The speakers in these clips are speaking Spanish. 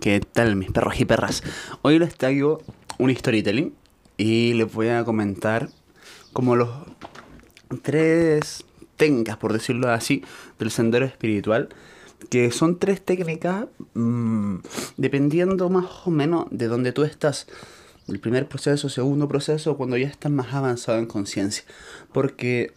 ¿Qué tal mis perros y perras? Hoy les traigo un storytelling y les voy a comentar como los tres técnicas, por decirlo así, del sendero espiritual, que son tres técnicas mmm, dependiendo más o menos de donde tú estás. El primer proceso, segundo proceso, cuando ya estás más avanzado en conciencia. Porque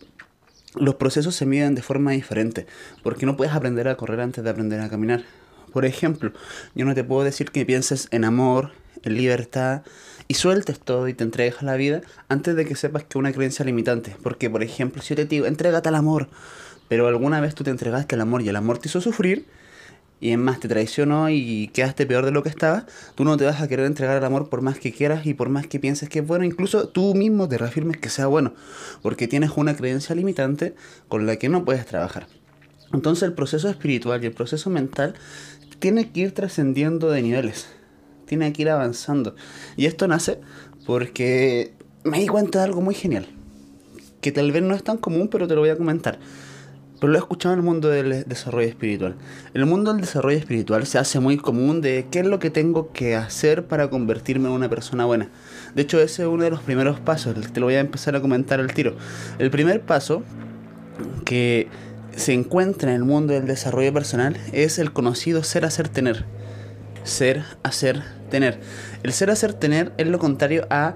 los procesos se miden de forma diferente, porque no puedes aprender a correr antes de aprender a caminar. Por ejemplo, yo no te puedo decir que pienses en amor, en libertad y sueltes todo y te entregues a la vida antes de que sepas que una creencia limitante. Porque, por ejemplo, si yo te digo, entrégate al amor, pero alguna vez tú te entregaste al amor y el amor te hizo sufrir, y en más te traicionó y quedaste peor de lo que estabas, tú no te vas a querer entregar al amor por más que quieras y por más que pienses que es bueno, incluso tú mismo te reafirmes que sea bueno, porque tienes una creencia limitante con la que no puedes trabajar. Entonces el proceso espiritual y el proceso mental tiene que ir trascendiendo de niveles, tiene que ir avanzando. Y esto nace porque me di cuenta de algo muy genial, que tal vez no es tan común, pero te lo voy a comentar pero lo he escuchado en el mundo del desarrollo espiritual. El mundo del desarrollo espiritual se hace muy común de qué es lo que tengo que hacer para convertirme en una persona buena. De hecho, ese es uno de los primeros pasos, te lo voy a empezar a comentar al tiro. El primer paso que se encuentra en el mundo del desarrollo personal es el conocido ser, hacer, tener. Ser, hacer, tener. El ser, hacer, tener es lo contrario a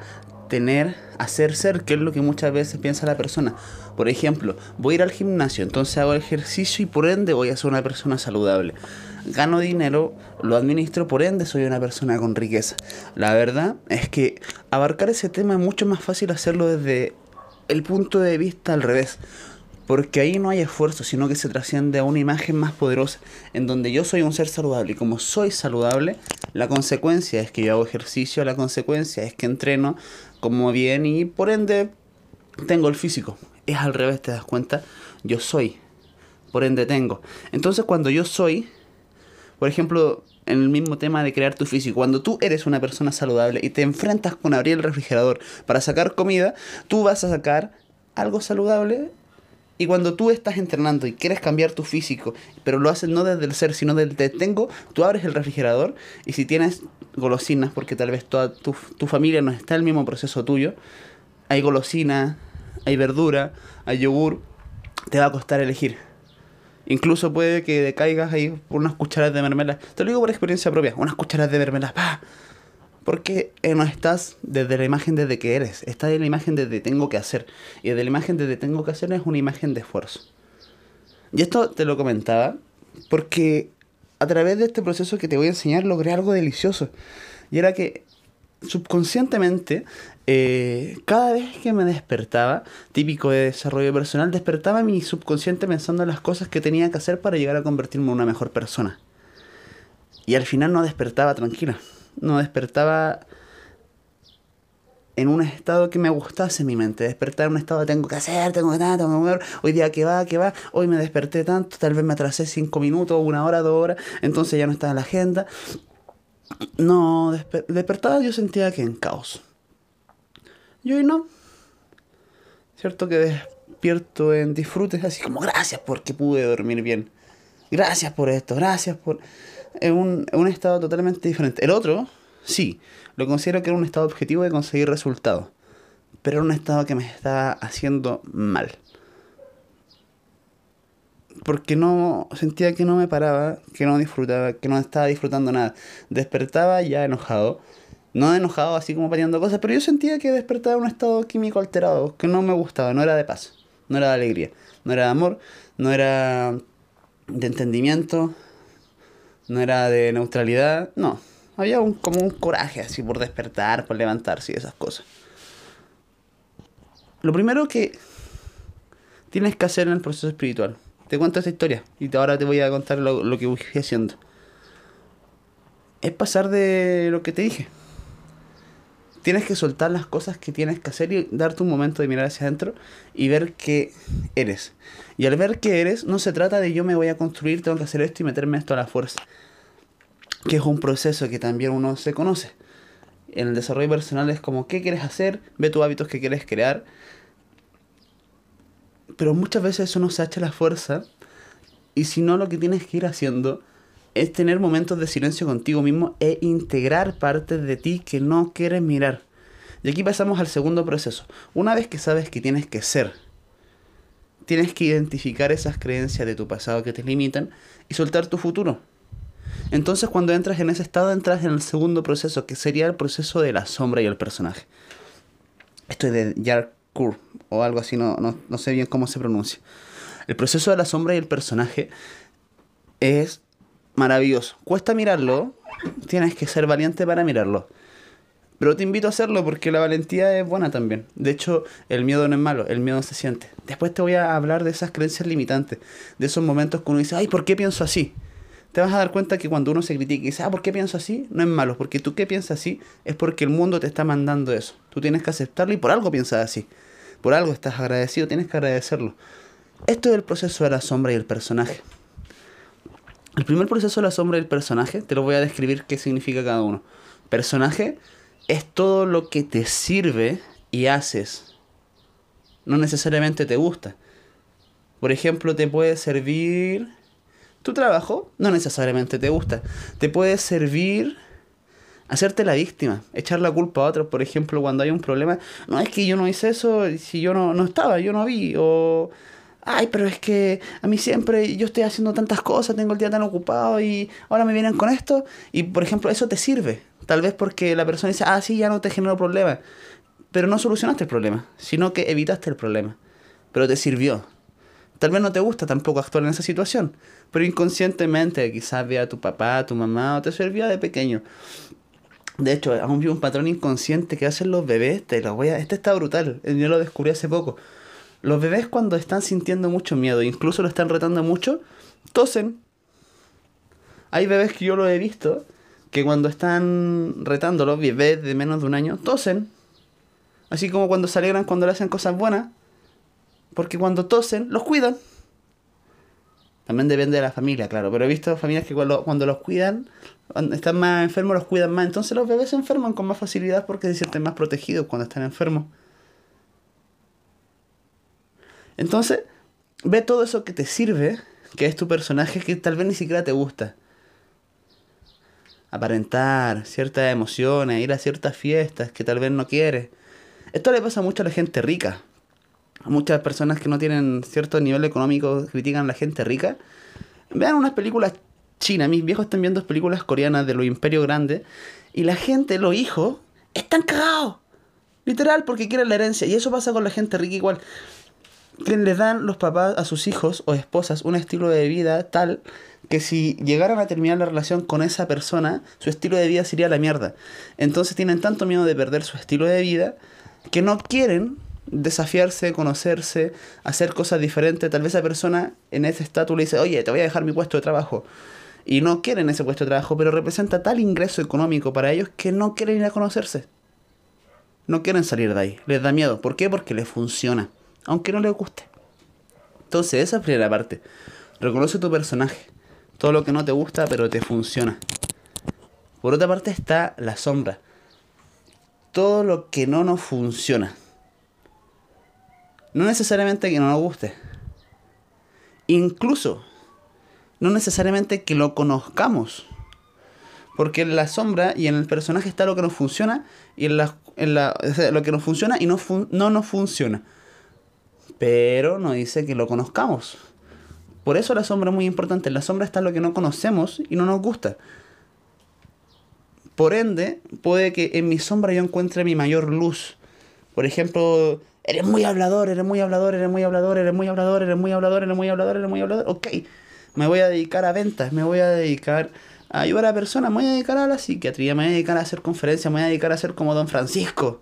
tener, hacer ser, que es lo que muchas veces piensa la persona. Por ejemplo, voy a ir al gimnasio, entonces hago ejercicio y por ende voy a ser una persona saludable. Gano dinero, lo administro, por ende soy una persona con riqueza. La verdad es que abarcar ese tema es mucho más fácil hacerlo desde el punto de vista al revés. Porque ahí no hay esfuerzo, sino que se trasciende a una imagen más poderosa, en donde yo soy un ser saludable. Y como soy saludable, la consecuencia es que yo hago ejercicio, la consecuencia es que entreno, como bien y por ende tengo el físico. Es al revés, te das cuenta. Yo soy, por ende tengo. Entonces cuando yo soy, por ejemplo, en el mismo tema de crear tu físico, cuando tú eres una persona saludable y te enfrentas con abrir el refrigerador para sacar comida, tú vas a sacar algo saludable y cuando tú estás entrenando y quieres cambiar tu físico, pero lo haces no desde el ser, sino desde el tengo, tú abres el refrigerador y si tienes golosinas, porque tal vez toda tu, tu familia no está en el mismo proceso tuyo, hay golosinas, hay verdura, hay yogur, te va a costar elegir. Incluso puede que decaigas ahí por unas cucharas de mermelada. Te lo digo por experiencia propia, unas cucharas de mermelada, ¡pah! Porque eh, no estás desde la imagen desde que eres, estás en la imagen desde tengo que hacer. Y desde la imagen desde tengo que hacer es una imagen de esfuerzo. Y esto te lo comentaba porque a través de este proceso que te voy a enseñar logré algo delicioso. Y era que subconscientemente, eh, cada vez que me despertaba, típico de desarrollo personal, despertaba mi subconsciente pensando en las cosas que tenía que hacer para llegar a convertirme en una mejor persona. Y al final no despertaba tranquila no despertaba en un estado que me gustase mi mente. Despertar en un estado de tengo que hacer, tengo que nada, tengo que mover. Hoy día que va, que va. Hoy me desperté tanto, tal vez me atrasé cinco minutos, una hora, dos horas. Entonces ya no estaba en la agenda. No, despertaba yo sentía que en caos. Y hoy no. Cierto que despierto en disfrutes, así como gracias porque pude dormir bien. Gracias por esto, gracias por es un, un estado totalmente diferente. El otro, sí, lo considero que era un estado objetivo de conseguir resultados, pero era un estado que me estaba haciendo mal. Porque no sentía que no me paraba, que no disfrutaba, que no estaba disfrutando nada. Despertaba ya enojado. No enojado así como pateando cosas, pero yo sentía que despertaba un estado químico alterado, que no me gustaba, no era de paz, no era de alegría, no era de amor, no era de entendimiento, no era de neutralidad, no. Había un, como un coraje así por despertar, por levantarse y esas cosas. Lo primero que tienes que hacer en el proceso espiritual. Te cuento esta historia y ahora te voy a contar lo, lo que voy haciendo. Es pasar de lo que te dije. Tienes que soltar las cosas que tienes que hacer y darte un momento de mirar hacia adentro y ver qué eres. Y al ver qué eres, no se trata de yo me voy a construir, tengo que hacer esto y meterme esto a la fuerza. Que es un proceso que también uno se conoce. En el desarrollo personal es como qué quieres hacer, ve tus hábitos que quieres crear. Pero muchas veces eso no se echa la fuerza. Y si no, lo que tienes que ir haciendo es tener momentos de silencio contigo mismo e integrar partes de ti que no quieres mirar. Y aquí pasamos al segundo proceso. Una vez que sabes que tienes que ser, tienes que identificar esas creencias de tu pasado que te limitan y soltar tu futuro. Entonces cuando entras en ese estado entras en el segundo proceso, que sería el proceso de la sombra y el personaje. Esto es de Yarkur o algo así, no, no, no sé bien cómo se pronuncia. El proceso de la sombra y el personaje es maravilloso. Cuesta mirarlo, tienes que ser valiente para mirarlo. Pero te invito a hacerlo porque la valentía es buena también. De hecho, el miedo no es malo, el miedo se siente. Después te voy a hablar de esas creencias limitantes, de esos momentos que uno dice, ay, ¿por qué pienso así? Te vas a dar cuenta que cuando uno se critica y dice, ah, ¿por qué pienso así? No es malo, porque tú que piensas así es porque el mundo te está mandando eso. Tú tienes que aceptarlo y por algo piensas así. Por algo estás agradecido, tienes que agradecerlo. Esto es el proceso de la sombra y el personaje. El primer proceso de la sombra y el personaje, te lo voy a describir qué significa cada uno. Personaje es todo lo que te sirve y haces. No necesariamente te gusta. Por ejemplo, te puede servir tu trabajo, no necesariamente te gusta. Te puede servir hacerte la víctima, echar la culpa a otros. Por ejemplo, cuando hay un problema, no es que yo no hice eso, si yo no, no estaba, yo no vi, o ay, pero es que a mí siempre yo estoy haciendo tantas cosas, tengo el día tan ocupado y ahora me vienen con esto. Y por ejemplo, eso te sirve. Tal vez porque la persona dice, ah, sí, ya no te generó problema. Pero no solucionaste el problema, sino que evitaste el problema. Pero te sirvió. Tal vez no te gusta tampoco actuar en esa situación, pero inconscientemente quizás vea a tu papá, a tu mamá o te servía de pequeño. De hecho, aún vi un patrón inconsciente que hacen los bebés, te lo voy a... Este está brutal, yo lo descubrí hace poco los bebés cuando están sintiendo mucho miedo, incluso lo están retando mucho, tosen. Hay bebés que yo lo he visto, que cuando están retándolo, bebés de menos de un año, tosen. Así como cuando se alegran cuando le hacen cosas buenas. Porque cuando tosen, los cuidan. También depende de la familia, claro. Pero he visto familias que cuando, cuando los cuidan, cuando están más enfermos, los cuidan más. Entonces los bebés se enferman con más facilidad porque se sienten más protegidos cuando están enfermos. Entonces, ve todo eso que te sirve, que es tu personaje, que tal vez ni siquiera te gusta. Aparentar ciertas emociones, ir a ciertas fiestas que tal vez no quieres. Esto le pasa mucho a la gente rica. Muchas personas que no tienen cierto nivel económico critican a la gente rica. Vean unas películas chinas. Mis viejos están viendo películas coreanas de los imperios grandes. Y la gente, los hijos, están cagados. Literal, porque quieren la herencia. Y eso pasa con la gente rica igual que le dan los papás a sus hijos o esposas un estilo de vida tal que si llegaran a terminar la relación con esa persona, su estilo de vida sería la mierda. Entonces tienen tanto miedo de perder su estilo de vida que no quieren desafiarse, conocerse, hacer cosas diferentes. Tal vez esa persona en ese estatus le dice, oye, te voy a dejar mi puesto de trabajo. Y no quieren ese puesto de trabajo, pero representa tal ingreso económico para ellos que no quieren ir a conocerse. No quieren salir de ahí. Les da miedo. ¿Por qué? Porque les funciona aunque no le guste. Entonces, esa es la primera parte. Reconoce tu personaje. Todo lo que no te gusta, pero te funciona. Por otra parte está la sombra. Todo lo que no nos funciona. No necesariamente que no nos guste. Incluso, no necesariamente que lo conozcamos. Porque en la sombra y en el personaje está lo que nos funciona y en, la, en la, lo que nos funciona y no, no nos funciona pero no dice que lo conozcamos. Por eso la sombra es muy importante. En la sombra está lo que no conocemos y no nos gusta. Por ende, puede que en mi sombra yo encuentre mi mayor luz. Por ejemplo, eres muy hablador, eres muy hablador, eres muy hablador, eres muy hablador, eres muy hablador, eres muy hablador, eres muy hablador. Ok, me voy a dedicar a ventas, me voy a dedicar a ayudar a personas, me voy a dedicar a la psiquiatría, me voy a dedicar a hacer conferencias, me voy a dedicar a ser como Don Francisco.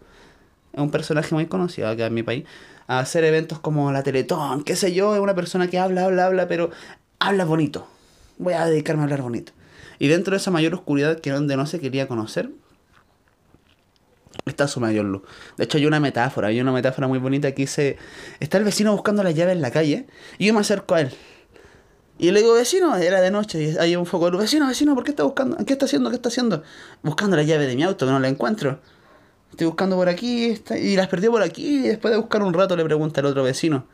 Es un personaje muy conocido acá en mi país a hacer eventos como la Teletón, qué sé yo, es una persona que habla, habla, habla, pero habla bonito. Voy a dedicarme a hablar bonito. Y dentro de esa mayor oscuridad que donde no se quería conocer, está su mayor luz. De hecho, hay una metáfora, hay una metáfora muy bonita que dice, está el vecino buscando la llave en la calle y yo me acerco a él. Y le digo, vecino, era de noche hay un foco de luz. Vecino, vecino, ¿por qué está buscando? ¿Qué está haciendo? ¿Qué está haciendo? Buscando la llave de mi auto, que no la encuentro. Estoy buscando por aquí y las perdió por aquí. Y después de buscar un rato le pregunta al otro vecino.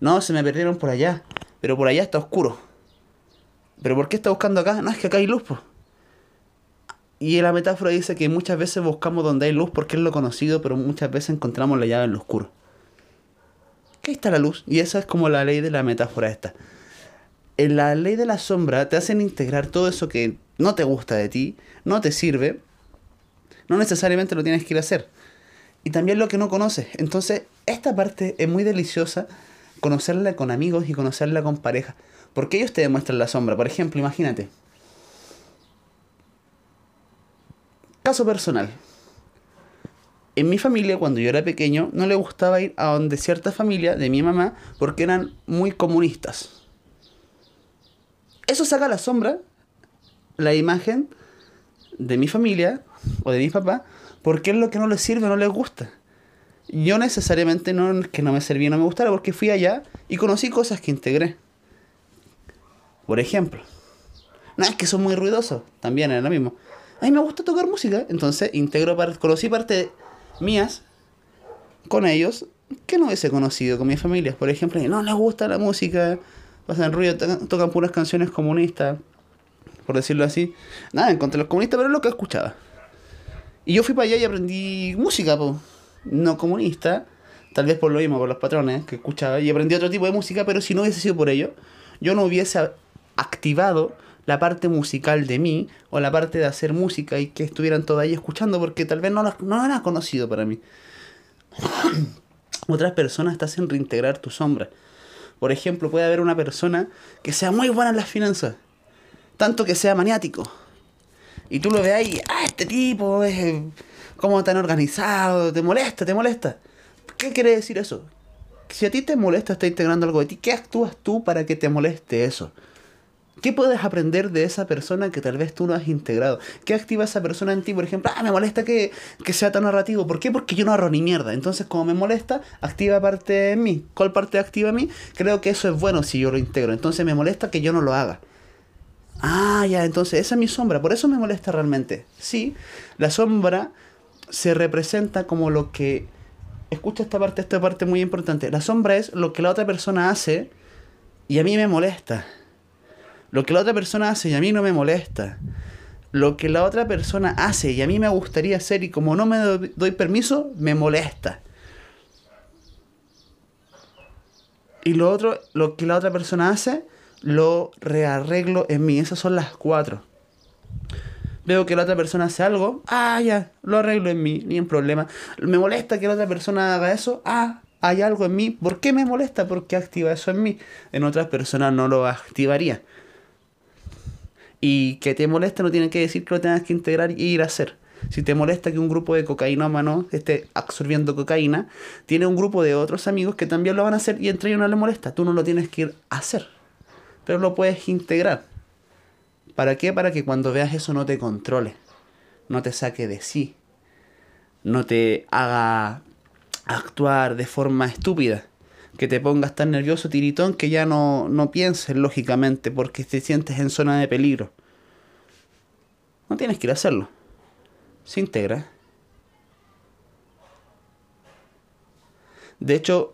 No, se me perdieron por allá. Pero por allá está oscuro. ¿Pero por qué está buscando acá? No, es que acá hay luz, pues. Y la metáfora dice que muchas veces buscamos donde hay luz porque es lo conocido, pero muchas veces encontramos la llave en lo oscuro. Que ahí está la luz. Y esa es como la ley de la metáfora esta. En la ley de la sombra te hacen integrar todo eso que no te gusta de ti, no te sirve, no necesariamente lo tienes que ir a hacer. Y también lo que no conoces. Entonces, esta parte es muy deliciosa conocerla con amigos y conocerla con pareja. Porque ellos te demuestran la sombra. Por ejemplo, imagínate. Caso personal. En mi familia, cuando yo era pequeño, no le gustaba ir a donde cierta familia de mi mamá porque eran muy comunistas. Eso saca la sombra, la imagen de mi familia o de mi papá, porque es lo que no les sirve, no les gusta. Yo necesariamente no que no me servía, no me gustara, porque fui allá y conocí cosas que integré. Por ejemplo, no es que son muy ruidosos, también era lo mismo. A mí me gusta tocar música, entonces integro conocí parte mías con ellos que no hubiese conocido con mi familia. Por ejemplo, no les gusta la música, pasan ruido, tocan, puras canciones comunistas, por decirlo así. Nada en contra de los comunistas, pero es lo que escuchaba. Y yo fui para allá y aprendí música, no comunista, tal vez por lo mismo, por los patrones que escuchaba, y aprendí otro tipo de música, pero si no hubiese sido por ello, yo no hubiese activado la parte musical de mí o la parte de hacer música y que estuvieran todos ahí escuchando porque tal vez no, no era conocido para mí. Otras personas te hacen reintegrar tu sombra. Por ejemplo, puede haber una persona que sea muy buena en las finanzas, tanto que sea maniático. Y tú lo ves ahí, ah, este tipo es eh, como tan organizado, te molesta, te molesta. ¿Qué quiere decir eso? Si a ti te molesta, está integrando algo de ti, ¿qué actúas tú para que te moleste eso? ¿Qué puedes aprender de esa persona que tal vez tú no has integrado? ¿Qué activa esa persona en ti? Por ejemplo, ah, me molesta que, sea tan narrativo. ¿Por qué? Porque yo no ahorro ni mierda. Entonces, como me molesta, activa parte en mí. ¿Cuál parte activa en mí? Creo que eso es bueno si yo lo integro. Entonces, me molesta que yo no lo haga. Ah, ya, entonces esa es mi sombra. Por eso me molesta realmente. Sí, la sombra se representa como lo que... Escucha esta parte, esta parte muy importante. La sombra es lo que la otra persona hace y a mí me molesta. Lo que la otra persona hace y a mí no me molesta. Lo que la otra persona hace y a mí me gustaría hacer y como no me doy permiso, me molesta. Y lo otro, lo que la otra persona hace, lo rearreglo en mí. Esas son las cuatro. Veo que la otra persona hace algo, ah, ya, lo arreglo en mí, ni un problema. Me molesta que la otra persona haga eso, ah, hay algo en mí. ¿Por qué me molesta? Porque activa eso en mí. En otras personas no lo activaría. Y que te molesta no tiene que decir que lo tengas que integrar y ir a hacer. Si te molesta que un grupo de cocainómanos esté absorbiendo cocaína, tiene un grupo de otros amigos que también lo van a hacer y entre ellos no le molesta. Tú no lo tienes que ir a hacer, pero lo puedes integrar. ¿Para qué? Para que cuando veas eso no te controle, no te saque de sí, no te haga actuar de forma estúpida que te pongas tan nervioso, tiritón, que ya no, no pienses lógicamente porque te sientes en zona de peligro. No tienes que ir a hacerlo. Se integra. De hecho,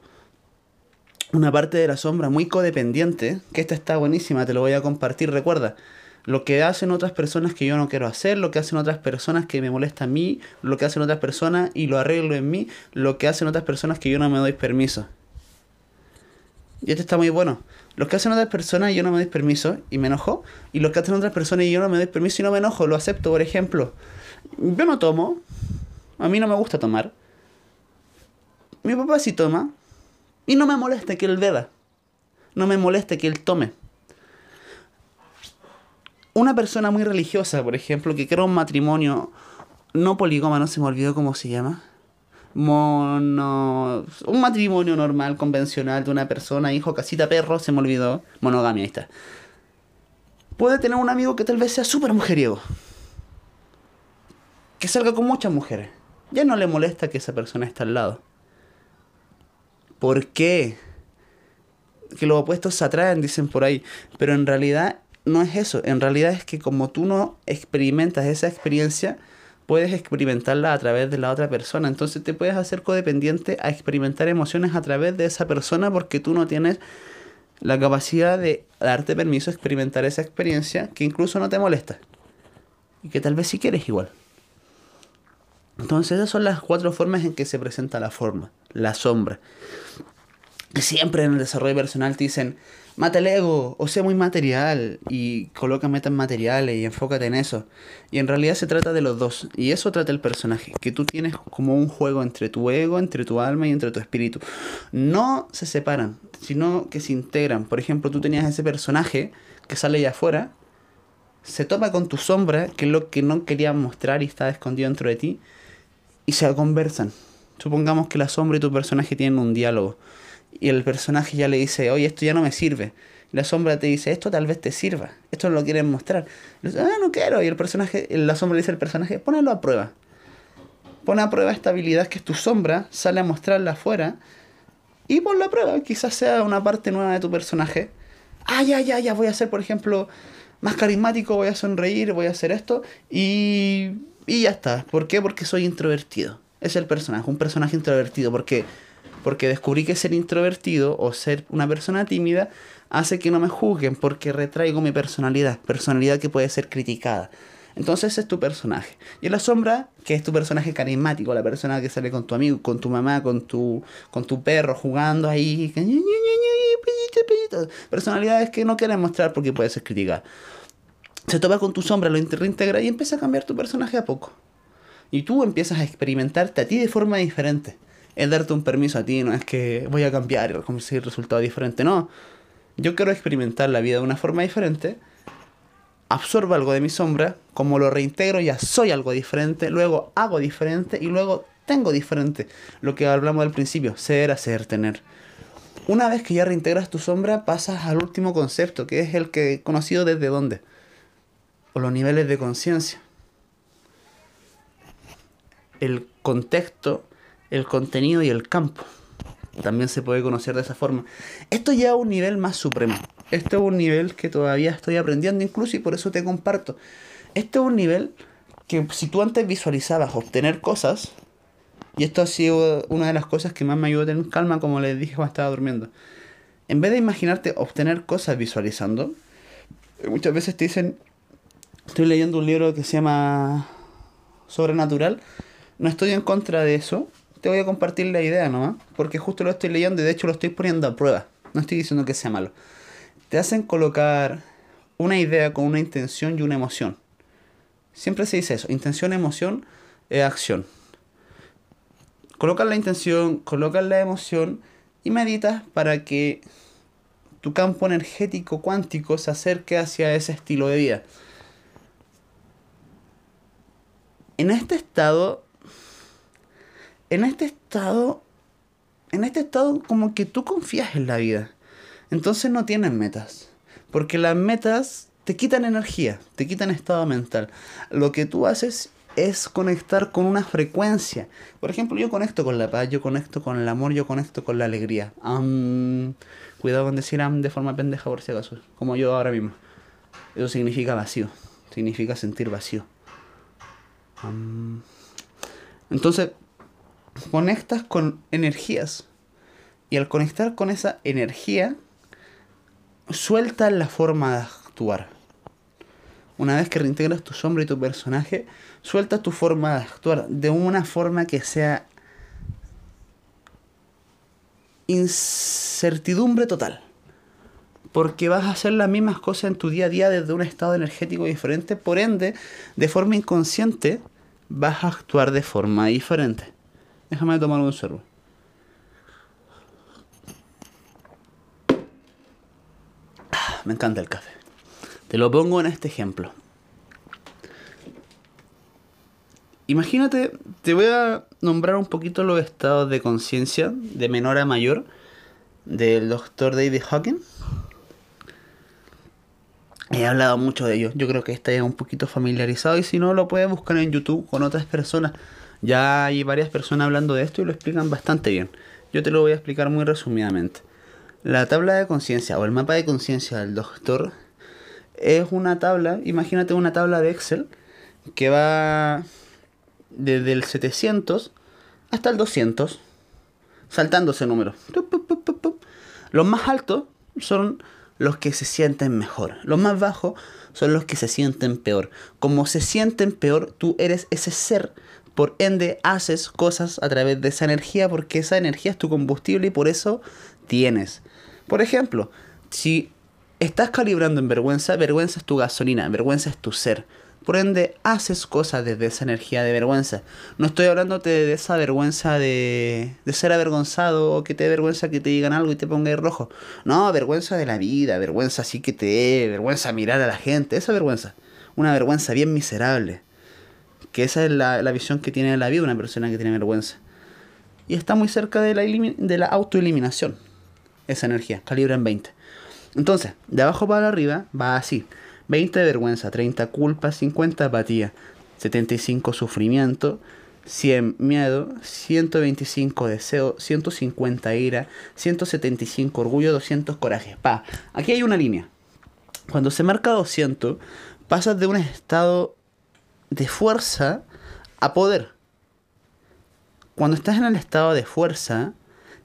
una parte de la sombra muy codependiente, que esta está buenísima, te lo voy a compartir, recuerda, lo que hacen otras personas que yo no quiero hacer, lo que hacen otras personas que me molesta a mí, lo que hacen otras personas y lo arreglo en mí, lo que hacen otras personas que yo no me doy permiso. Y esto está muy bueno. Los que hacen otras personas y yo no me doy permiso y me enojo. Y los que hacen otras personas y yo no me doy permiso y no me enojo, lo acepto. Por ejemplo, yo no tomo. A mí no me gusta tomar. Mi papá sí toma. Y no me molesta que él beba. No me molesta que él tome. Una persona muy religiosa, por ejemplo, que crea un matrimonio no no se me olvidó cómo se llama mono. Un matrimonio normal, convencional de una persona, hijo, casita, perro, se me olvidó. Monogamia, ahí está. Puede tener un amigo que tal vez sea súper mujeriego. Que salga con muchas mujeres. Ya no le molesta que esa persona esté al lado. ¿Por qué? Que los opuestos se atraen, dicen por ahí. Pero en realidad no es eso. En realidad es que como tú no experimentas esa experiencia, puedes experimentarla a través de la otra persona. Entonces te puedes hacer codependiente a experimentar emociones a través de esa persona porque tú no tienes la capacidad de darte permiso a experimentar esa experiencia que incluso no te molesta. Y que tal vez si quieres igual. Entonces esas son las cuatro formas en que se presenta la forma, la sombra. Siempre en el desarrollo personal te dicen, mata el ego, o sea muy material, y coloca metas materiales y enfócate en eso. Y en realidad se trata de los dos, y eso trata el personaje, que tú tienes como un juego entre tu ego, entre tu alma y entre tu espíritu. No se separan, sino que se integran. Por ejemplo, tú tenías ese personaje que sale allá afuera, se topa con tu sombra, que es lo que no querías mostrar y está escondido dentro de ti, y se conversan. Supongamos que la sombra y tu personaje tienen un diálogo. Y el personaje ya le dice, oye, esto ya no me sirve. La sombra te dice, esto tal vez te sirva. Esto no lo quieren mostrar. Y dice, ah, no quiero. Y el personaje, la sombra le dice al personaje, ponelo a prueba. Pon a prueba esta habilidad que es tu sombra, sale a mostrarla afuera. Y ponlo a prueba. Quizás sea una parte nueva de tu personaje. Ah, ya, ya, ya. Voy a ser, por ejemplo, más carismático, voy a sonreír, voy a hacer esto. Y, y ya está. ¿Por qué? Porque soy introvertido. Es el personaje, un personaje introvertido. Porque porque descubrí que ser introvertido o ser una persona tímida hace que no me juzguen porque retraigo mi personalidad, personalidad que puede ser criticada. Entonces ese es tu personaje. Y en la sombra, que es tu personaje carismático, la persona que sale con tu amigo, con tu mamá, con tu, con tu perro, jugando ahí. Personalidades que no quieren mostrar porque puede ser criticada. Se topa con tu sombra, lo reintegra y empieza a cambiar tu personaje a poco. Y tú empiezas a experimentarte a ti de forma diferente es darte un permiso a ti, no es que voy a cambiar y conseguir resultado diferente, no. Yo quiero experimentar la vida de una forma diferente, absorbo algo de mi sombra, como lo reintegro ya soy algo diferente, luego hago diferente y luego tengo diferente. Lo que hablamos al principio, ser, hacer, tener. Una vez que ya reintegras tu sombra, pasas al último concepto, que es el que conocido desde dónde. O los niveles de conciencia. El contexto el contenido y el campo. También se puede conocer de esa forma. Esto ya es un nivel más supremo. Esto es un nivel que todavía estoy aprendiendo incluso y por eso te comparto. Este es un nivel que si tú antes visualizabas obtener cosas, y esto ha sido una de las cosas que más me ayudó a tener calma, como les dije cuando estaba durmiendo. En vez de imaginarte obtener cosas visualizando, muchas veces te dicen, estoy leyendo un libro que se llama Sobrenatural, no estoy en contra de eso, te voy a compartir la idea nomás, porque justo lo estoy leyendo y de hecho lo estoy poniendo a prueba. No estoy diciendo que sea malo. Te hacen colocar una idea con una intención y una emoción. Siempre se dice eso, intención, emoción, e acción. Colocas la intención, colocas la emoción y meditas para que tu campo energético cuántico se acerque hacia ese estilo de vida. En este estado en este estado, en este estado como que tú confías en la vida. Entonces no tienes metas. Porque las metas te quitan energía, te quitan estado mental. Lo que tú haces es conectar con una frecuencia. Por ejemplo, yo conecto con la paz, yo conecto con el amor, yo conecto con la alegría. cuidado con decir am de forma pendeja por si acaso, como yo ahora mismo. Eso significa vacío, significa sentir vacío. entonces, conectas con energías. Y al conectar con esa energía, sueltas la forma de actuar. Una vez que reintegras tu sombra y tu personaje, sueltas tu forma de actuar de una forma que sea incertidumbre total. Porque vas a hacer las mismas cosas en tu día a día desde un estado energético diferente, por ende, de forma inconsciente, vas a actuar de forma diferente. Déjame tomar un sorbo. Ah, me encanta el café. Te lo pongo en este ejemplo. Imagínate, te voy a nombrar un poquito los estados de conciencia de menor a mayor del doctor David Hawkins. He hablado mucho de ello. Yo creo que está ya un poquito familiarizado y si no lo puedes buscar en YouTube con otras personas. Ya hay varias personas hablando de esto y lo explican bastante bien. Yo te lo voy a explicar muy resumidamente. La tabla de conciencia o el mapa de conciencia del doctor es una tabla, imagínate una tabla de Excel que va desde el 700 hasta el 200, saltando ese número. Los más altos son los que se sienten mejor. Los más bajos son los que se sienten peor. Como se sienten peor, tú eres ese ser. Por ende, haces cosas a través de esa energía porque esa energía es tu combustible y por eso tienes. Por ejemplo, si estás calibrando en vergüenza, vergüenza es tu gasolina, vergüenza es tu ser. Por ende, haces cosas desde esa energía de vergüenza. No estoy hablándote de esa vergüenza de, de ser avergonzado o que te dé vergüenza que te digan algo y te ponga rojo. No, vergüenza de la vida, vergüenza así que te dé, vergüenza mirar a la gente, esa vergüenza. Una vergüenza bien miserable. Que esa es la, la visión que tiene de la vida una persona que tiene vergüenza. Y está muy cerca de la, de la autoeliminación. Esa energía, calibra en 20. Entonces, de abajo para arriba va así. 20 vergüenza, 30 culpa, 50 apatía, 75 sufrimiento, 100 miedo, 125 deseo, 150 ira, 175 orgullo, 200 coraje. Pa, aquí hay una línea. Cuando se marca 200, pasas de un estado de fuerza a poder. Cuando estás en el estado de fuerza,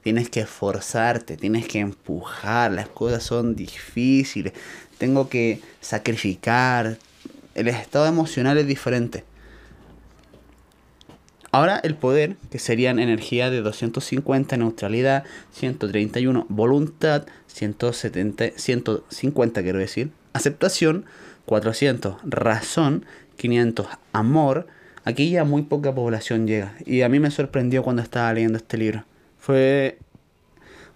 tienes que esforzarte, tienes que empujar, las cosas son difíciles, tengo que sacrificar. El estado emocional es diferente. Ahora el poder, que serían energía de 250, neutralidad, 131, voluntad, 170, 150 quiero decir, aceptación, 400, razón, 500, amor. Aquí ya muy poca población llega. Y a mí me sorprendió cuando estaba leyendo este libro. Fue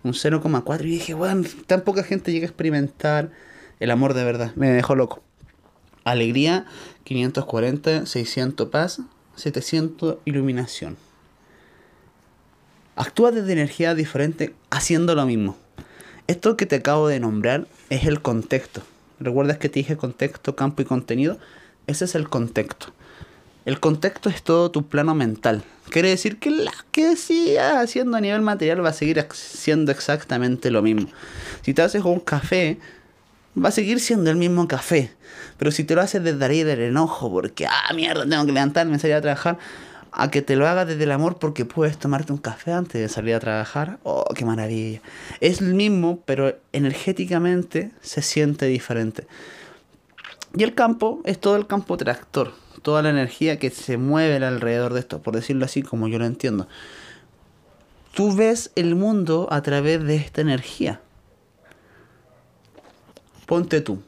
un 0,4 y dije, bueno, tan poca gente llega a experimentar el amor de verdad. Me dejó loco. Alegría, 540, 600 paz, 700 iluminación. Actúa desde energía diferente haciendo lo mismo. Esto que te acabo de nombrar es el contexto. ¿Recuerdas que te dije contexto, campo y contenido? Ese es el contexto. El contexto es todo tu plano mental. Quiere decir que la que sigas haciendo a nivel material va a seguir siendo exactamente lo mismo. Si te haces un café, va a seguir siendo el mismo café. Pero si te lo haces desde ahí del enojo, porque, ah, mierda, tengo que levantarme, salir a trabajar, a que te lo hagas desde el amor porque puedes tomarte un café antes de salir a trabajar, oh, qué maravilla. Es el mismo, pero energéticamente se siente diferente. Y el campo es todo el campo tractor, toda la energía que se mueve alrededor de esto, por decirlo así como yo lo entiendo. Tú ves el mundo a través de esta energía ponte tú.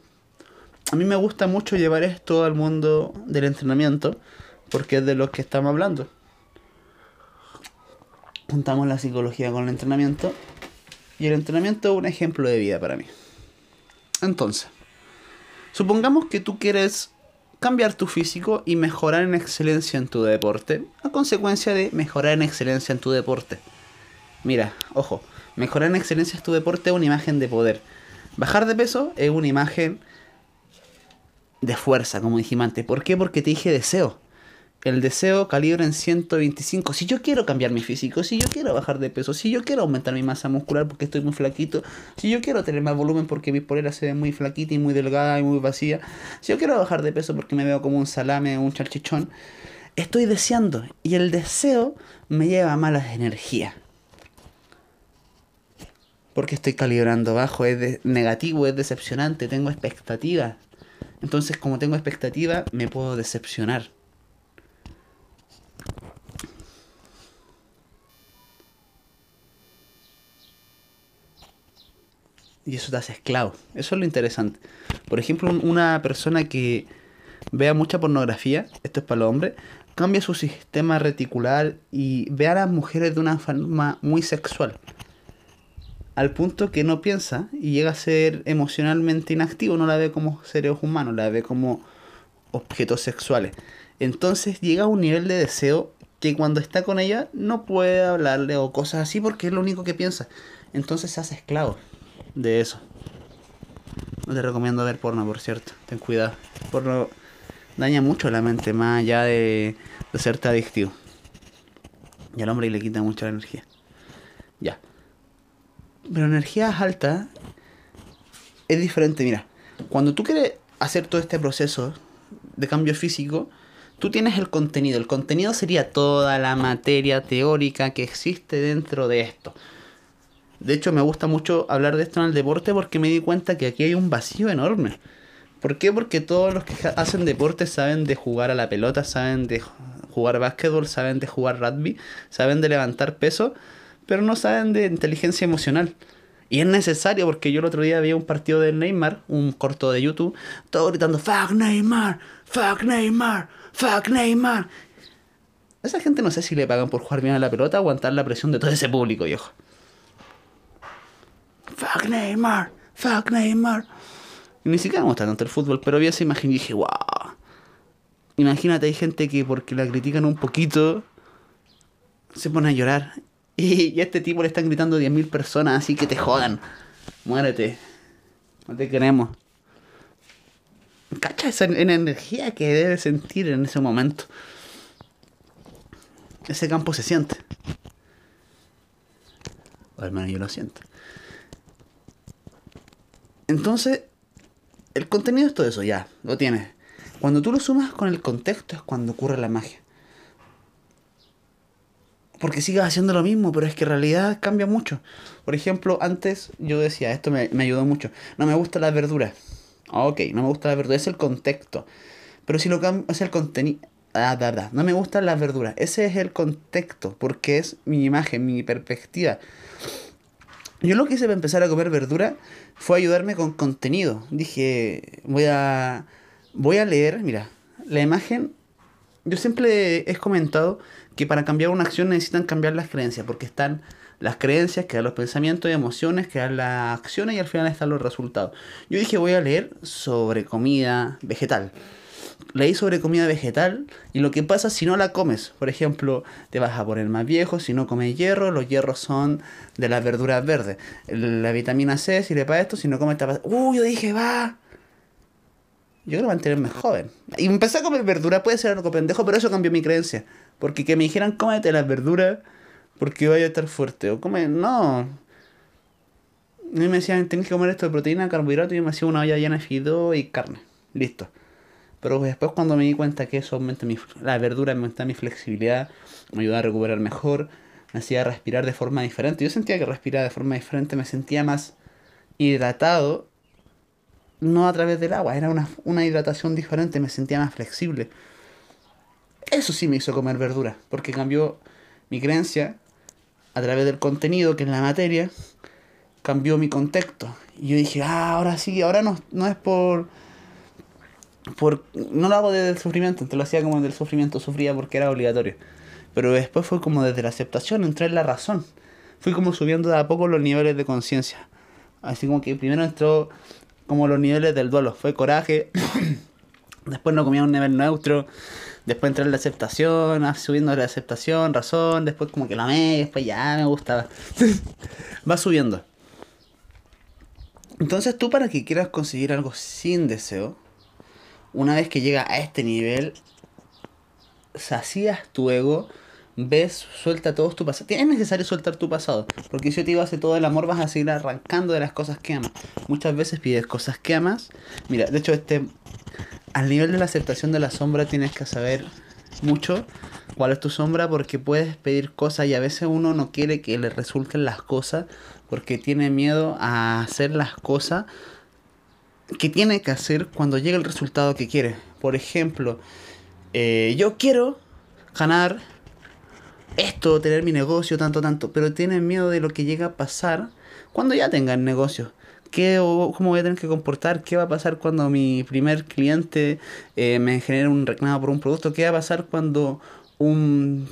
A mí me gusta mucho llevar esto al mundo del entrenamiento porque es de lo que estamos hablando. Juntamos la psicología con el entrenamiento y el entrenamiento es un ejemplo de vida para mí. Entonces, supongamos que tú quieres cambiar tu físico y mejorar en excelencia en tu deporte, a consecuencia de mejorar en excelencia en tu deporte. Mira, ojo, mejorar en excelencia en tu deporte es una imagen de poder Bajar de peso es una imagen de fuerza, como dijimos antes. ¿Por qué? Porque te dije deseo. El deseo calibra en 125. Si yo quiero cambiar mi físico, si yo quiero bajar de peso, si yo quiero aumentar mi masa muscular porque estoy muy flaquito, si yo quiero tener más volumen porque mi polera se ve muy flaquita y muy delgada y muy vacía, si yo quiero bajar de peso porque me veo como un salame o un charchichón, estoy deseando y el deseo me lleva a malas energías porque estoy calibrando bajo, es negativo, es decepcionante, tengo expectativas. Entonces, como tengo expectativa, me puedo decepcionar. Y eso te hace esclavo. Eso es lo interesante. Por ejemplo, una persona que vea mucha pornografía, esto es para los hombres, cambia su sistema reticular y ve a las mujeres de una forma muy sexual al punto que no piensa y llega a ser emocionalmente inactivo, no la ve como seres humanos, la ve como objetos sexuales. Entonces llega a un nivel de deseo que cuando está con ella no puede hablarle o cosas así porque es lo único que piensa. Entonces se hace esclavo de eso. No te recomiendo ver porno, por cierto. Ten cuidado. Porno daña mucho la mente, más allá de, de serte adictivo. Y al hombre le quita mucha energía. Ya. Pero energías altas es diferente. Mira, cuando tú quieres hacer todo este proceso de cambio físico, tú tienes el contenido. El contenido sería toda la materia teórica que existe dentro de esto. De hecho, me gusta mucho hablar de esto en el deporte porque me di cuenta que aquí hay un vacío enorme. ¿Por qué? Porque todos los que hacen deporte saben de jugar a la pelota, saben de jugar básquetbol, saben de jugar rugby, saben de levantar peso, pero no saben de inteligencia emocional. Y es necesario porque yo el otro día vi un partido de Neymar, un corto de YouTube, todo gritando, fuck Neymar, fuck Neymar, fuck Neymar. esa gente no sé si le pagan por jugar bien a la pelota aguantar la presión de todo ese público, viejo. Fuck Neymar, fuck Neymar. Y ni siquiera me gusta tanto el fútbol, pero vi esa imagen y dije, wow. Imagínate, hay gente que porque la critican un poquito, se pone a llorar. Y, a este tipo le están gritando 10.000 personas, así que te jodan. Muérete. No te queremos. Cacha esa energía que debe sentir en ese momento. Ese campo se siente. O al menos yo lo siento. Entonces, el contenido es todo eso, ya, lo tienes. Cuando tú lo sumas con el contexto es cuando ocurre la magia porque sigas haciendo lo mismo, pero es que en realidad cambia mucho. Por ejemplo, antes yo decía, esto me, ayudó mucho, no me gusta la verdura. Ah, ok, no me gusta la verdura, es el contexto. Pero si lo cambio, es el contenido... Ah, verdad, no me gusta la verdura. Ese es el contexto, porque es mi imagen, mi perspectiva. Yo lo que hice para empezar a comer verdura fue ayudarme con contenido. Dije, voy a, voy a leer, mira, la imagen, yo siempre he comentado que para cambiar una acción necesitan cambiar las creencias, porque están las creencias, que dan los pensamientos y emociones, que dan las acciones y al final están los resultados. Yo dije voy a leer sobre comida vegetal. Leí sobre comida vegetal y lo que pasa si no la comes. Por ejemplo, te vas a poner más viejo si no comes hierro. Los hierros son de las verduras verdes. La vitamina C sirve para esto. Si no comes, pasa. Uy, yo dije, va. Yo quiero mantenerme joven. Y empecé a comer verdura, puede ser algo pendejo, pero eso cambió mi creencia. Porque que me dijeran, cómete las verduras porque vaya a estar fuerte. O come, no. Mí me decían, tenés que comer esto de proteína, carbohidratos, y me hacía una olla llena de fideo y carne. Listo. Pero después cuando me di cuenta que eso aumenta mi, la verdura, me aumenta mi flexibilidad, me ayuda a recuperar mejor, me hacía respirar de forma diferente. Yo sentía que respiraba de forma diferente, me sentía más hidratado, no a través del agua, era una, una hidratación diferente, me sentía más flexible. Eso sí me hizo comer verdura, porque cambió mi creencia a través del contenido, que es la materia, cambió mi contexto. Y yo dije, ah, ahora sí, ahora no, no es por, por... No lo hago desde el sufrimiento, entonces lo hacía como desde el sufrimiento, sufría porque era obligatorio. Pero después fue como desde la aceptación, entré en la razón. Fui como subiendo de a poco los niveles de conciencia. Así como que primero entró como los niveles del duelo. Fue coraje, después no comía un nivel neutro, Después entré en la aceptación, ah, subiendo la aceptación, razón, después como que la amé, después ya me gustaba. Va subiendo. Entonces tú para que quieras conseguir algo sin deseo, una vez que llega a este nivel, sacías tu ego, ves, suelta todo tu pasado. Es necesario soltar tu pasado, porque si yo te digo hace todo el amor, vas a seguir arrancando de las cosas que amas. Muchas veces pides cosas que amas. Mira, de hecho este al nivel de la aceptación de la sombra tienes que saber mucho cuál es tu sombra porque puedes pedir cosas y a veces uno no quiere que le resulten las cosas porque tiene miedo a hacer las cosas que tiene que hacer cuando llegue el resultado que quiere. Por ejemplo, eh, yo quiero ganar esto, tener mi negocio, tanto, tanto, pero tiene miedo de lo que llega a pasar cuando ya tenga el negocio. ¿Qué, ¿Cómo voy a tener que comportar? ¿Qué va a pasar cuando mi primer cliente eh, me genere un reclamo por un producto? ¿Qué va a pasar cuando un...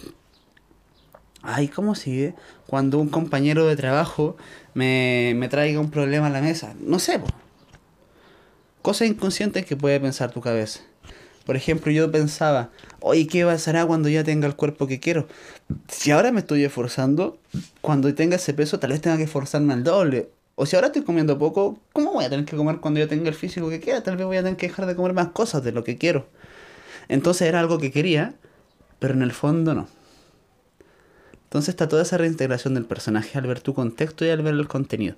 Ay, ¿cómo sigue? Cuando un compañero de trabajo me, me traiga un problema a la mesa. No sé, po. Cosas inconscientes que puede pensar tu cabeza. Por ejemplo, yo pensaba, oye, ¿qué pasará cuando ya tenga el cuerpo que quiero? Si ahora me estoy esforzando, cuando tenga ese peso, tal vez tenga que esforzarme al doble. O si ahora estoy comiendo poco, ¿cómo voy a tener que comer cuando yo tenga el físico que quiera? Tal vez voy a tener que dejar de comer más cosas de lo que quiero. Entonces era algo que quería, pero en el fondo no. Entonces está toda esa reintegración del personaje al ver tu contexto y al ver el contenido.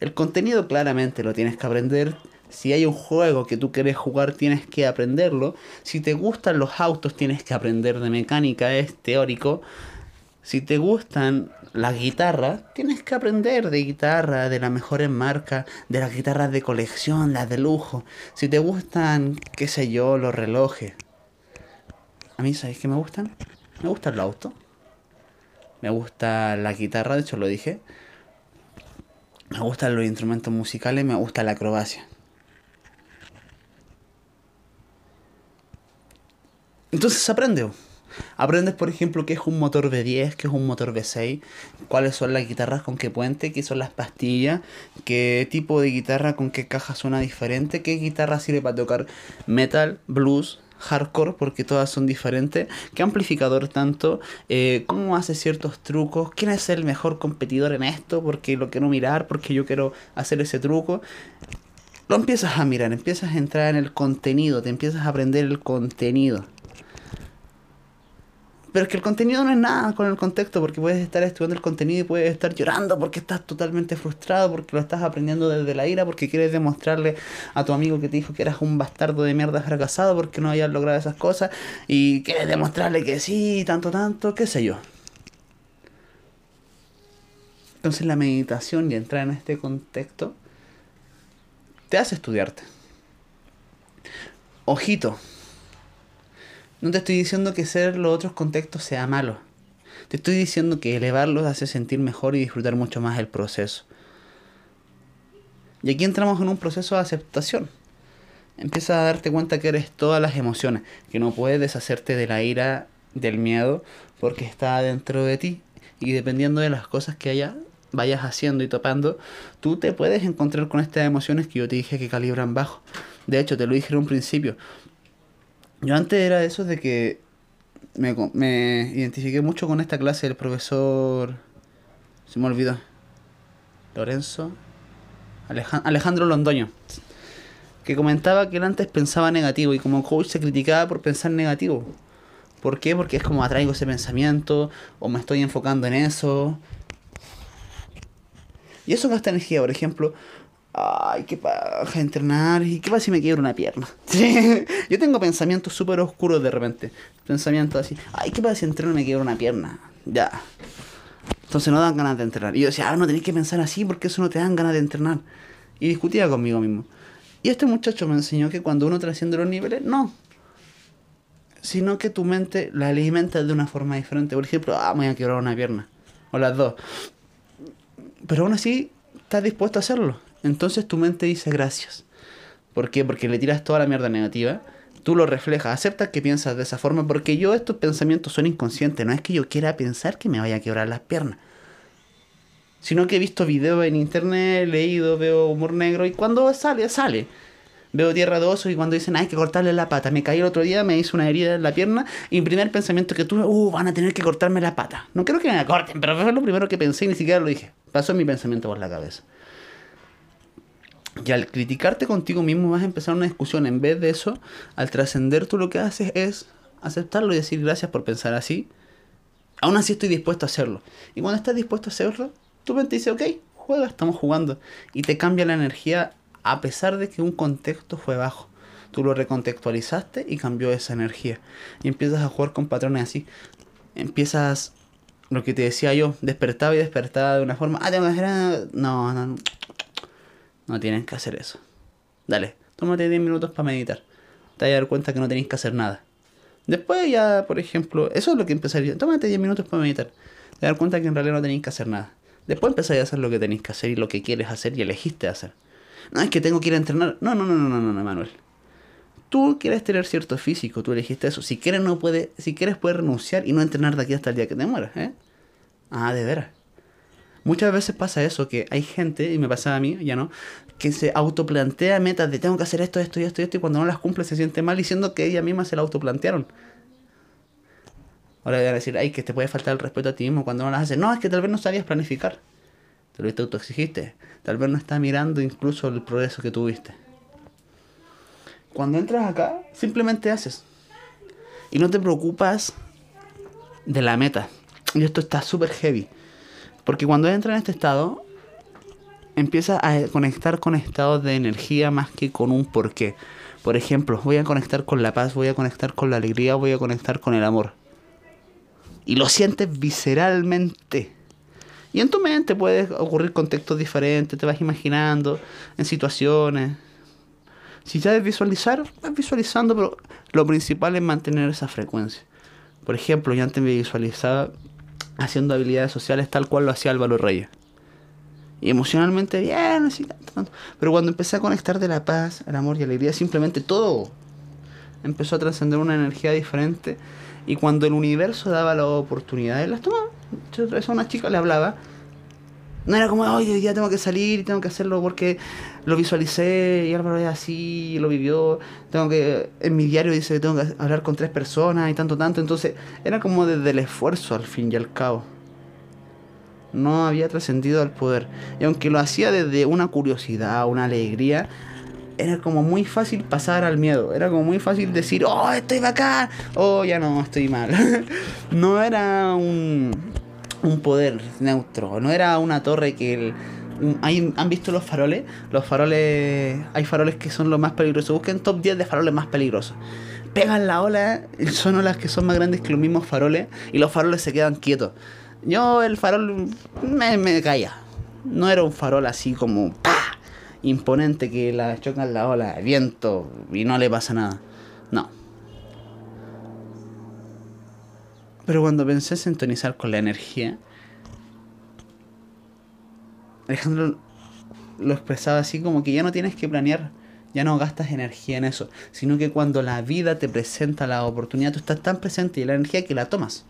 El contenido claramente lo tienes que aprender. Si hay un juego que tú quieres jugar, tienes que aprenderlo. Si te gustan los autos, tienes que aprender de mecánica, es teórico. Si te gustan las guitarras, tienes que aprender de guitarra, de las mejores marcas, de las guitarras de colección, las de lujo. Si te gustan, qué sé yo, los relojes. A mí, ¿sabéis qué me gustan? Me gusta el auto. Me gusta la guitarra, de hecho lo dije. Me gustan los instrumentos musicales, me gusta la acrobacia. Entonces aprende. Aprendes, por ejemplo, qué es un motor V10, qué es un motor V6, cuáles son las guitarras con qué puente, qué son las pastillas, qué tipo de guitarra con qué caja suena diferente, qué guitarra sirve para tocar metal, blues, hardcore, porque todas son diferentes, qué amplificador tanto, eh, cómo hace ciertos trucos, quién es el mejor competidor en esto, porque lo quiero mirar, porque yo quiero hacer ese truco. Lo empiezas a mirar, empiezas a entrar en el contenido, te empiezas a aprender el contenido. Pero es que el contenido no es nada con el contexto, porque puedes estar estudiando el contenido y puedes estar llorando porque estás totalmente frustrado, porque lo estás aprendiendo desde la ira, porque quieres demostrarle a tu amigo que te dijo que eras un bastardo de mierda fracasado porque no hayas logrado esas cosas, y quieres demostrarle que sí, tanto, tanto, qué sé yo. Entonces la meditación y entrar en este contexto te hace estudiarte. Ojito, no te estoy diciendo que ser los otros contextos sea malo. Te estoy diciendo que elevarlos hace sentir mejor y disfrutar mucho más el proceso. Y aquí entramos en un proceso de aceptación. Empiezas a darte cuenta que eres todas las emociones, que no puedes deshacerte de la ira, del miedo, porque está dentro de ti. Y dependiendo de las cosas que haya, vayas haciendo y topando, tú te puedes encontrar con estas emociones que yo te dije que calibran bajo. De hecho, te lo dije en un principio. Yo antes era de esos de que me, me identifiqué mucho con esta clase del profesor. Se me olvidó. Lorenzo. Alejandro Londoño. Que comentaba que él antes pensaba negativo y como coach se criticaba por pensar negativo. ¿Por qué? Porque es como atraigo ese pensamiento o me estoy enfocando en eso. Y eso gasta energía, por ejemplo, ay, qué paja entrenar, y qué pasa si me quiebro una pierna. Yo tengo pensamientos súper oscuros de repente. Pensamientos así, ay, qué pasa si entreno y me quiebro una pierna. Ya. Entonces no dan ganas de entrenar. Y yo decía, ah, no tenéis que pensar así porque eso no te dan ganas de entrenar. Y discutía conmigo mismo. Y este muchacho me enseñó que cuando uno trasciende los niveles, no. Sino que tu mente la alimenta de una forma diferente. Por ejemplo, ah, me voy a quebrar una pierna. O las dos. Pero aún así, estás dispuesto a hacerlo entonces tu mente dice gracias. ¿Por qué? Porque le tiras toda la mierda negativa, tú lo reflejas, aceptas que piensas de esa forma, porque yo estos pensamientos son inconscientes, no es que yo quiera pensar que me vaya a quebrar las piernas. Sino que he visto videos en internet, he leído, veo humor negro y cuando sale, sale. Veo tierra de oso y cuando dicen hay que cortarle la pata. Me caí el otro día, me hizo una herida en la pierna y mi primer pensamiento que tuve, uh, van a tener que cortarme la pata. No creo que me la corten, pero fue lo primero que pensé y ni siquiera lo dije. Pasó mi pensamiento por la cabeza. Y al criticarte contigo mismo vas a empezar una discusión. En vez de eso, al trascender tú lo que haces es aceptarlo y decir gracias por pensar así. Aún así estoy dispuesto a hacerlo. Y cuando estás dispuesto a hacerlo, tu mente dice, ok, juega, estamos jugando. Y te cambia la energía a pesar de que un contexto fue bajo. Tú lo recontextualizaste y cambió esa energía. Y empiezas a jugar con patrones así. Empiezas, lo que te decía yo, despertaba y despertaba de una forma, ah, tengo que hacer... No, no, no tienen que hacer eso. Dale, tómate 10 minutos para meditar. Te vas a dar cuenta que no tenéis que hacer nada. Después ya, por ejemplo, eso es lo que empezaría. Tómate 10 minutos para meditar. Te dar cuenta que en realidad no tenéis que hacer nada. Después empezáis a hacer lo que tenéis que hacer y lo que quieres hacer y elegiste hacer. No es que tengo que ir a entrenar. No, no, no, no, no, no, Manuel. Tú quieres tener cierto físico, tú elegiste eso. Si quieres no puede, si quieres puedes renunciar y no entrenar de aquí hasta el día que te mueras, ¿eh? Ah, de veras. Muchas veces pasa eso, que hay gente, y me pasa a mí, ya no, que se autoplantea metas de tengo que hacer esto, esto y esto y esto, y cuando no las cumple se siente mal diciendo que ella misma se la autoplantearon. Ahora voy a decir, ay, que te puede faltar el respeto a ti mismo cuando no las haces. No, es que tal vez no sabías planificar. Te lo autoexigiste. Tal vez no está mirando incluso el progreso que tuviste. Cuando entras acá, simplemente haces. Y no te preocupas de la meta. Y esto está súper heavy. Porque cuando entra en este estado, empieza a conectar con estados de energía más que con un porqué. Por ejemplo, voy a conectar con la paz, voy a conectar con la alegría, voy a conectar con el amor. y lo sientes visceralmente. Y en tu mente puede ocurrir contextos diferentes, te vas imaginando en situaciones. Si sabes visualizar, vas visualizando, pero lo principal es mantener esa frecuencia. Por ejemplo, yo antes me visualizaba haciendo habilidades sociales tal cual lo hacía Álvaro Reyes. Y emocionalmente bien, así, tanto. Pero cuando empecé a conectar de la paz, el amor y la alegría, simplemente todo empezó a trascender una energía diferente. Y cuando el universo daba la oportunidad, las tomaba. Yo a una chica le hablaba. No era como, oye, ya tengo que salir tengo que hacerlo porque lo visualicé y Álvaro es así, lo vivió. Tengo que, en mi diario dice que tengo que hablar con tres personas y tanto, tanto. Entonces, era como desde el esfuerzo al fin y al cabo no había trascendido al poder. Y aunque lo hacía desde una curiosidad, una alegría, era como muy fácil pasar al miedo. Era como muy fácil decir, oh, estoy bacán, oh, ya no, estoy mal. no era un, un poder neutro, no era una torre que el, ¿Han visto los faroles? Los faroles. Hay faroles que son los más peligrosos. Busquen top 10 de faroles más peligrosos. Pegan la ola, son olas que son más grandes que los mismos faroles y los faroles se quedan quietos. Yo el farol me, me caía. No era un farol así como ¡pa! imponente que la chocan la ola, el viento y no le pasa nada. No. Pero cuando pensé en sintonizar con la energía, Alejandro lo expresaba así como que ya no tienes que planear, ya no gastas energía en eso, sino que cuando la vida te presenta la oportunidad, tú estás tan presente y la energía que la tomas.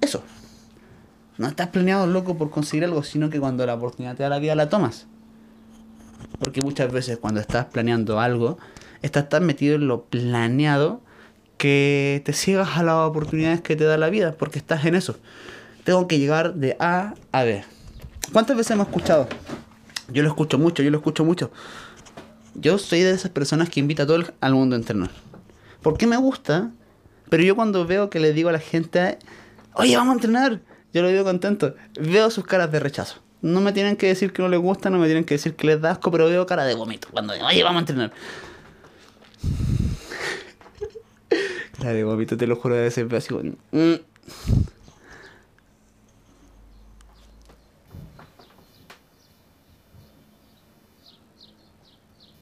Eso. No estás planeado loco por conseguir algo, sino que cuando la oportunidad te da la vida la tomas. Porque muchas veces cuando estás planeando algo, estás tan metido en lo planeado que te ciegas a las oportunidades que te da la vida, porque estás en eso. Tengo que llegar de A a B. ¿Cuántas veces hemos escuchado? Yo lo escucho mucho, yo lo escucho mucho. Yo soy de esas personas que invita a todo el, al mundo a entrenar. Porque me gusta, pero yo cuando veo que le digo a la gente, oye, vamos a entrenar, yo lo digo contento. Veo sus caras de rechazo. No me tienen que decir que no les gusta, no me tienen que decir que les da asco, pero veo cara de vómito cuando digo, oye, vamos a entrenar. Cara de vómito, te lo juro, de. Mm".